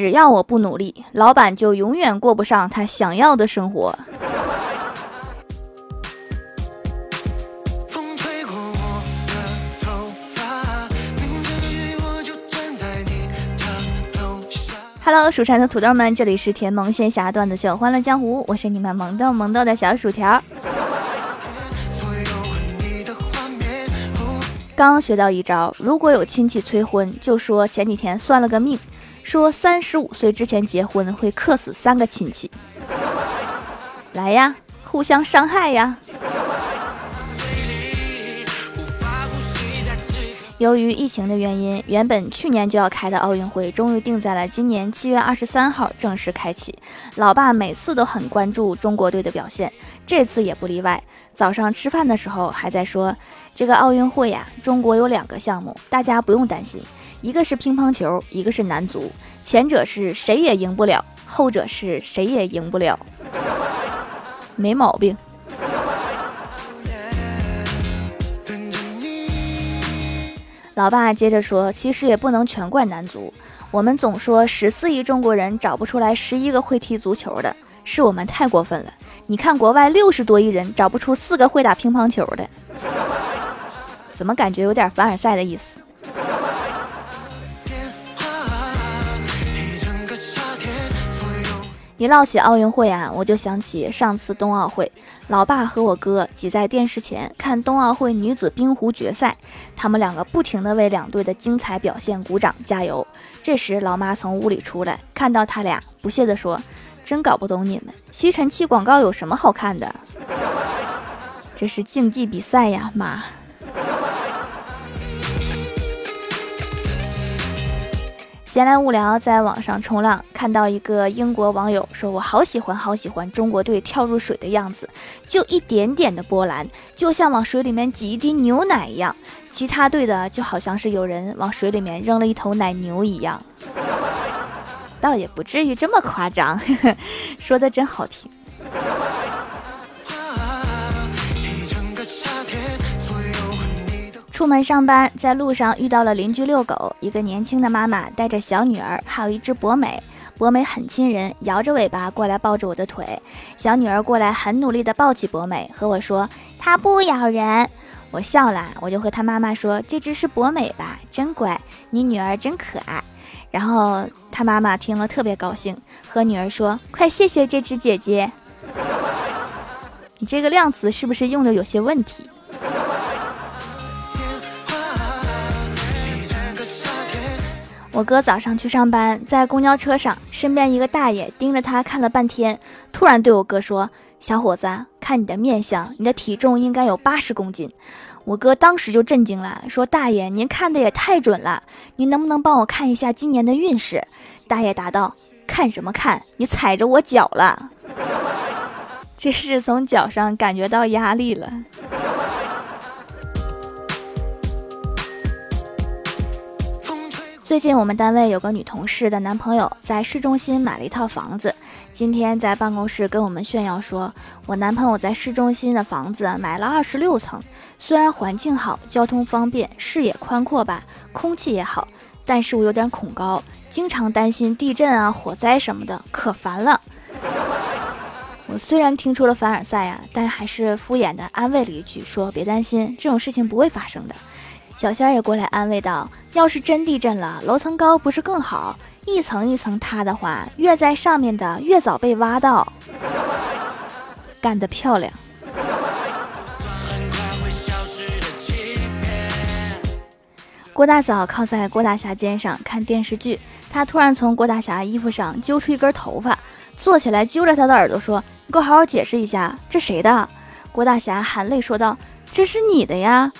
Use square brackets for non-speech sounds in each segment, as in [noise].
只要我不努力，老板就永远过不上他想要的生活。Hello，蜀山的土豆们，这里是甜萌仙侠段子秀《欢乐江湖》，我是你们萌豆萌豆的小薯条。刚学到一招，如果有亲戚催婚，就说前几天算了个命，说三十五岁之前结婚会克死三个亲戚。来呀，互相伤害呀！由于疫情的原因，原本去年就要开的奥运会，终于定在了今年七月二十三号正式开启。老爸每次都很关注中国队的表现，这次也不例外。早上吃饭的时候还在说，这个奥运会呀，中国有两个项目，大家不用担心，一个是乒乓球，一个是男足。前者是谁也赢不了，后者是谁也赢不了，[laughs] 没毛病。老爸接着说：“其实也不能全怪男足，我们总说十四亿中国人找不出来十一个会踢足球的，是我们太过分了。你看国外六十多亿人找不出四个会打乒乓球的，怎么感觉有点凡尔赛的意思？”一唠起奥运会啊，我就想起上次冬奥会，老爸和我哥挤在电视前看冬奥会女子冰壶决赛，他们两个不停地为两队的精彩表现鼓掌加油。这时，老妈从屋里出来，看到他俩，不屑地说：“真搞不懂你们，吸尘器广告有什么好看的？这是竞技比赛呀，妈。”闲来无聊，在网上冲浪，看到一个英国网友说：“我好喜欢，好喜欢中国队跳入水的样子，就一点点的波澜，就像往水里面挤一滴牛奶一样；其他队的就好像是有人往水里面扔了一头奶牛一样。”倒也不至于这么夸张，[laughs] 说的真好听。出门上班，在路上遇到了邻居遛狗，一个年轻的妈妈带着小女儿，还有一只博美。博美很亲人，摇着尾巴过来抱着我的腿。小女儿过来很努力地抱起博美，和我说：“它不咬人。”我笑了，我就和她妈妈说：“这只是博美吧，真乖，你女儿真可爱。”然后她妈妈听了特别高兴，和女儿说：“快谢谢这只姐姐。”你这个量词是不是用的有些问题？我哥早上去上班，在公交车上，身边一个大爷盯着他看了半天，突然对我哥说：“小伙子，看你的面相，你的体重应该有八十公斤。”我哥当时就震惊了，说：“大爷，您看的也太准了，您能不能帮我看一下今年的运势？”大爷答道：“看什么看？你踩着我脚了，这是从脚上感觉到压力了。”最近我们单位有个女同事的男朋友在市中心买了一套房子，今天在办公室跟我们炫耀说：“我男朋友在市中心的房子买了二十六层，虽然环境好，交通方便，视野宽阔吧，空气也好，但是我有点恐高，经常担心地震啊、火灾什么的，可烦了。”我虽然听出了凡尔赛啊，但还是敷衍的安慰了一句，说：“别担心，这种事情不会发生的。”小仙儿也过来安慰道：“要是真地震了，楼层高不是更好？一层一层塌的话，越在上面的越早被挖到。干得漂亮！”郭大嫂靠在郭大侠肩上看电视剧，她突然从郭大侠衣服上揪出一根头发，坐起来揪着他的耳朵说：“你给我好好解释一下，这谁的？”郭大侠含泪说道：“这是你的呀。”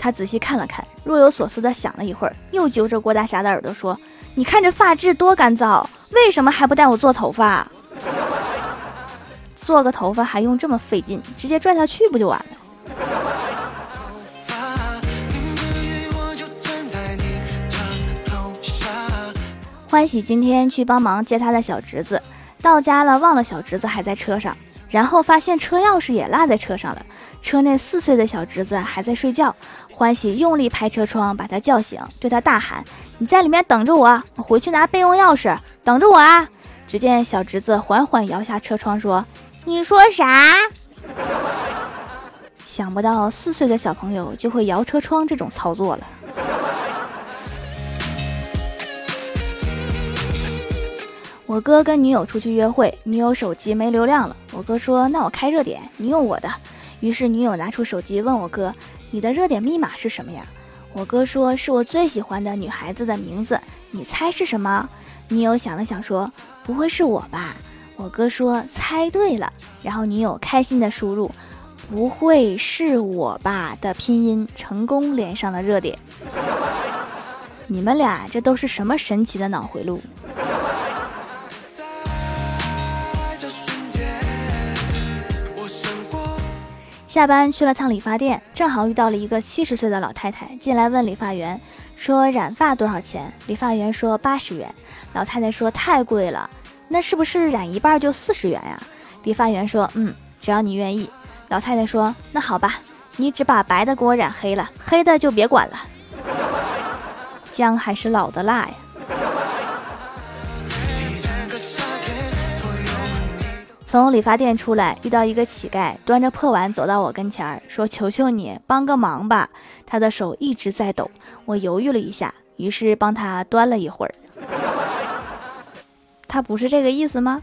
他仔细看了看，若有所思地想了一会儿，又揪着郭大侠的耳朵说：“你看这发质多干燥，为什么还不带我做头发？[laughs] 做个头发还用这么费劲？直接拽下去不就完了？”欢喜今天去帮忙接他的小侄子，到家了忘了小侄子还在车上，然后发现车钥匙也落在车上了。车内四岁的小侄子还在睡觉，欢喜用力拍车窗，把他叫醒，对他大喊：“你在里面等着我，我回去拿备用钥匙，等着我啊！”只见小侄子缓缓摇下车窗，说：“你说啥？” [laughs] 想不到四岁的小朋友就会摇车窗这种操作了。我哥跟女友出去约会，女友手机没流量了。我哥说：“那我开热点，你用我的。”于是女友拿出手机问我哥：“你的热点密码是什么呀？”我哥说：“是我最喜欢的女孩子的名字，你猜是什么？”女友想了想说：“不会是我吧？”我哥说：“猜对了。”然后女友开心的输入：“不会是我吧？”的拼音，成功连上了热点。你们俩这都是什么神奇的脑回路？下班去了趟理发店，正好遇到了一个七十岁的老太太进来问理发员说：“染发多少钱？”理发员说：“八十元。”老太太说：“太贵了，那是不是染一半就四十元呀？”理发员说：“嗯，只要你愿意。”老太太说：“那好吧，你只把白的给我染黑了，黑的就别管了。”姜还是老的辣呀。从理发店出来，遇到一个乞丐，端着破碗走到我跟前儿，说：“求求你帮个忙吧。”他的手一直在抖，我犹豫了一下，于是帮他端了一会儿。他不是这个意思吗？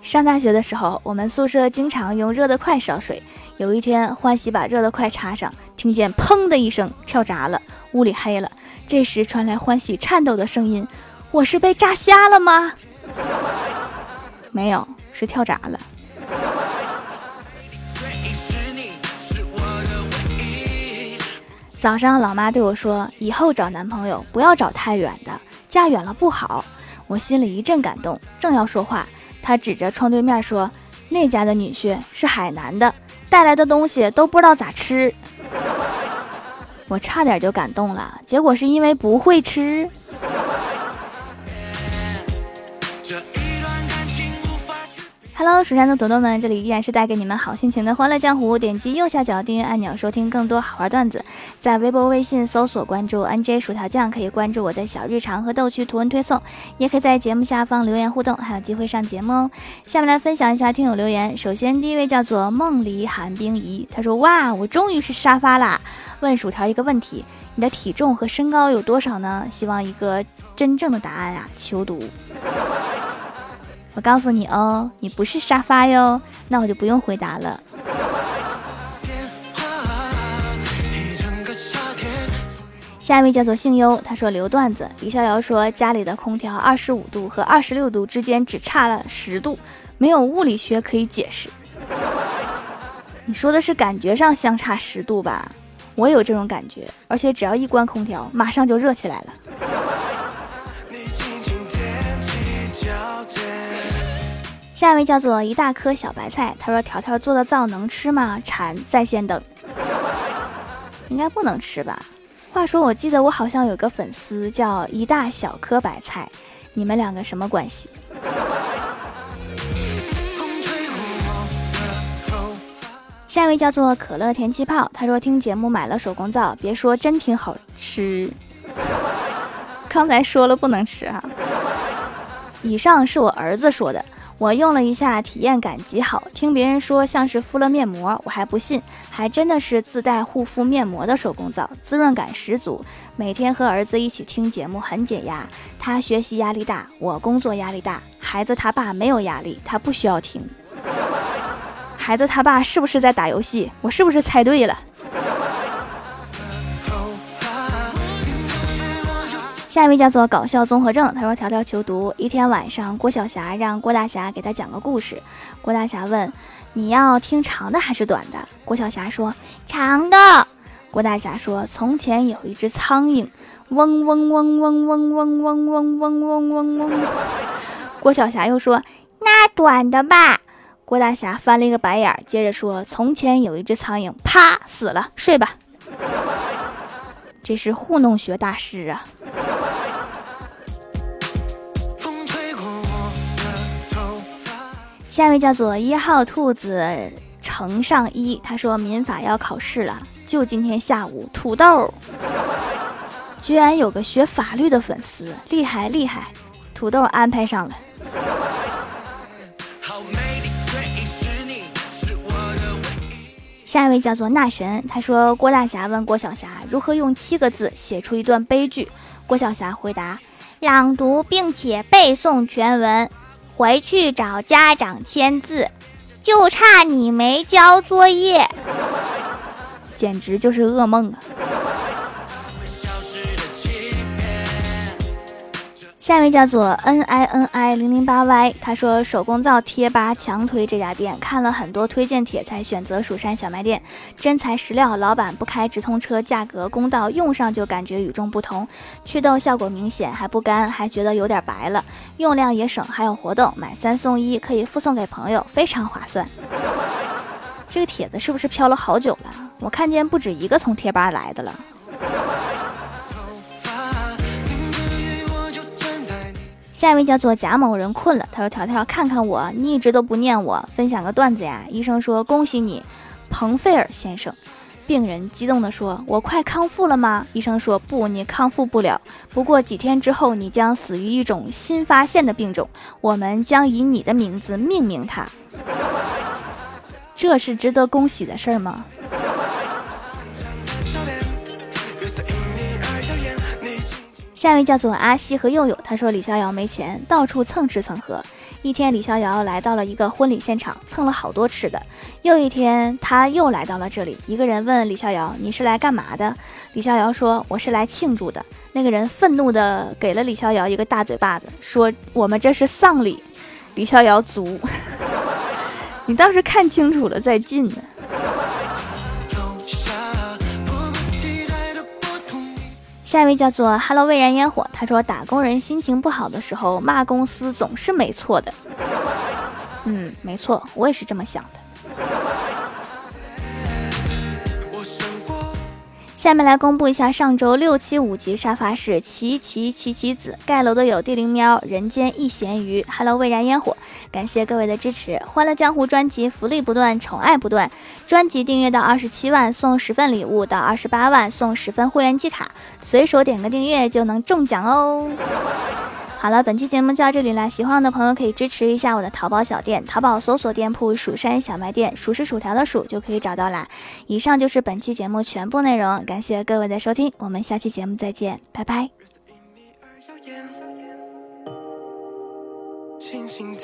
上大学的时候，我们宿舍经常用热得快烧水。有一天，欢喜把热得快插上，听见“砰”的一声，跳闸了，屋里黑了。这时传来欢喜颤抖的声音：“我是被炸瞎了吗？”没有，是跳闸了。早上，老妈对我说：“以后找男朋友不要找太远的，嫁远了不好。”我心里一阵感动，正要说话，她指着窗对面说：“那家的女婿是海南的，带来的东西都不知道咋吃。”我差点就感动了，结果是因为不会吃。Hello，蜀山的朵朵们，这里依然是带给你们好心情的欢乐江湖。点击右下角订阅按钮，收听更多好玩段子。在微博、微信搜索关注 NJ 薯条酱，可以关注我的小日常和逗趣图文推送，也可以在节目下方留言互动，还有机会上节目哦。下面来分享一下听友留言。首先，第一位叫做梦里寒冰仪，他说：“哇，我终于是沙发啦！问薯条一个问题，你的体重和身高有多少呢？希望一个真正的答案啊，求读。”我告诉你哦，你不是沙发哟，那我就不用回答了。下一位叫做姓优，他说留段子。李逍遥说家里的空调二十五度和二十六度之间只差了十度，没有物理学可以解释。你说的是感觉上相差十度吧？我有这种感觉，而且只要一关空调，马上就热起来了。下一位叫做一大颗小白菜，他说：“条条做的皂能吃吗？”馋在线等，应该不能吃吧？话说，我记得我好像有个粉丝叫一大小颗白菜，你们两个什么关系？下一位叫做可乐甜气泡，他说：“听节目买了手工皂，别说真挺好吃。”刚才说了不能吃哈。以上是我儿子说的。我用了一下，体验感极好。听别人说像是敷了面膜，我还不信，还真的是自带护肤面膜的手工皂，滋润感十足。每天和儿子一起听节目很解压。他学习压力大，我工作压力大。孩子他爸没有压力，他不需要听。孩子他爸是不是在打游戏？我是不是猜对了？下一位叫做搞笑综合症，他说：“条条求读。一天晚上，郭晓霞让郭大侠给他讲个故事。郭大侠问：你要听长的还是短的？郭晓霞说：长的。郭大侠说：从前有一只苍蝇，嗡嗡嗡嗡嗡嗡嗡嗡嗡嗡嗡嗡。郭晓霞又说：那短的吧。郭大侠翻了一个白眼，接着说：从前有一只苍蝇，啪死了，睡吧。[laughs] 这是糊弄学大师啊。下一位叫做一号兔子乘上一，他说民法要考试了，就今天下午，土豆居然有个学法律的粉丝，厉害厉害，土豆安排上了。下一位叫做那神，他说郭大侠问郭晓霞如何用七个字写出一段悲剧，郭晓霞回答：朗读并且背诵全文，回去找家长签字，就差你没交作业，简直就是噩梦啊！下一位叫做 n i n i 零零八 y，他说手工皂贴吧强推这家店，看了很多推荐帖才选择蜀山小卖店，真材实料，老板不开直通车，价格公道，用上就感觉与众不同，祛痘效果明显，还不干，还觉得有点白了，用量也省，还有活动，买三送一，可以附送给朋友，非常划算。这个帖子是不是飘了好久了？我看见不止一个从贴吧来的了。下一位叫做贾某人困了，他说：“条条看看我，你一直都不念我，分享个段子呀。”医生说：“恭喜你，彭费尔先生。”病人激动地说：“我快康复了吗？”医生说：“不，你康复不了。不过几天之后，你将死于一种新发现的病种，我们将以你的名字命名它。”这是值得恭喜的事儿吗？下一位叫做阿西和佑佑，他说李逍遥没钱，到处蹭吃蹭喝。一天，李逍遥来到了一个婚礼现场，蹭了好多吃的。又一天，他又来到了这里，一个人问李逍遥：“你是来干嘛的？”李逍遥说：“我是来庆祝的。”那个人愤怒的给了李逍遥一个大嘴巴子，说：“我们这是丧礼。”李逍遥足，你倒是看清楚了再进呢。下一位叫做 Hello 蔚然烟火，他说打工人心情不好的时候骂公司总是没错的。嗯，没错，我也是这么想的。下面来公布一下上周六七五级沙发是奇奇奇奇子盖楼的有地灵喵、人间一咸鱼、Hello 蔚然烟火，感谢各位的支持。欢乐江湖专辑福利不断，宠爱不断。专辑订阅到二十七万送十份礼物，到二十八万送十份会员季卡，随手点个订阅就能中奖哦。好了，本期节目就到这里了。喜欢我的朋友可以支持一下我的淘宝小店，淘宝搜索店铺“蜀山小卖店”，数是薯条的数就可以找到啦。以上就是本期节目全部内容，感谢各位的收听，我们下期节目再见，拜拜。星星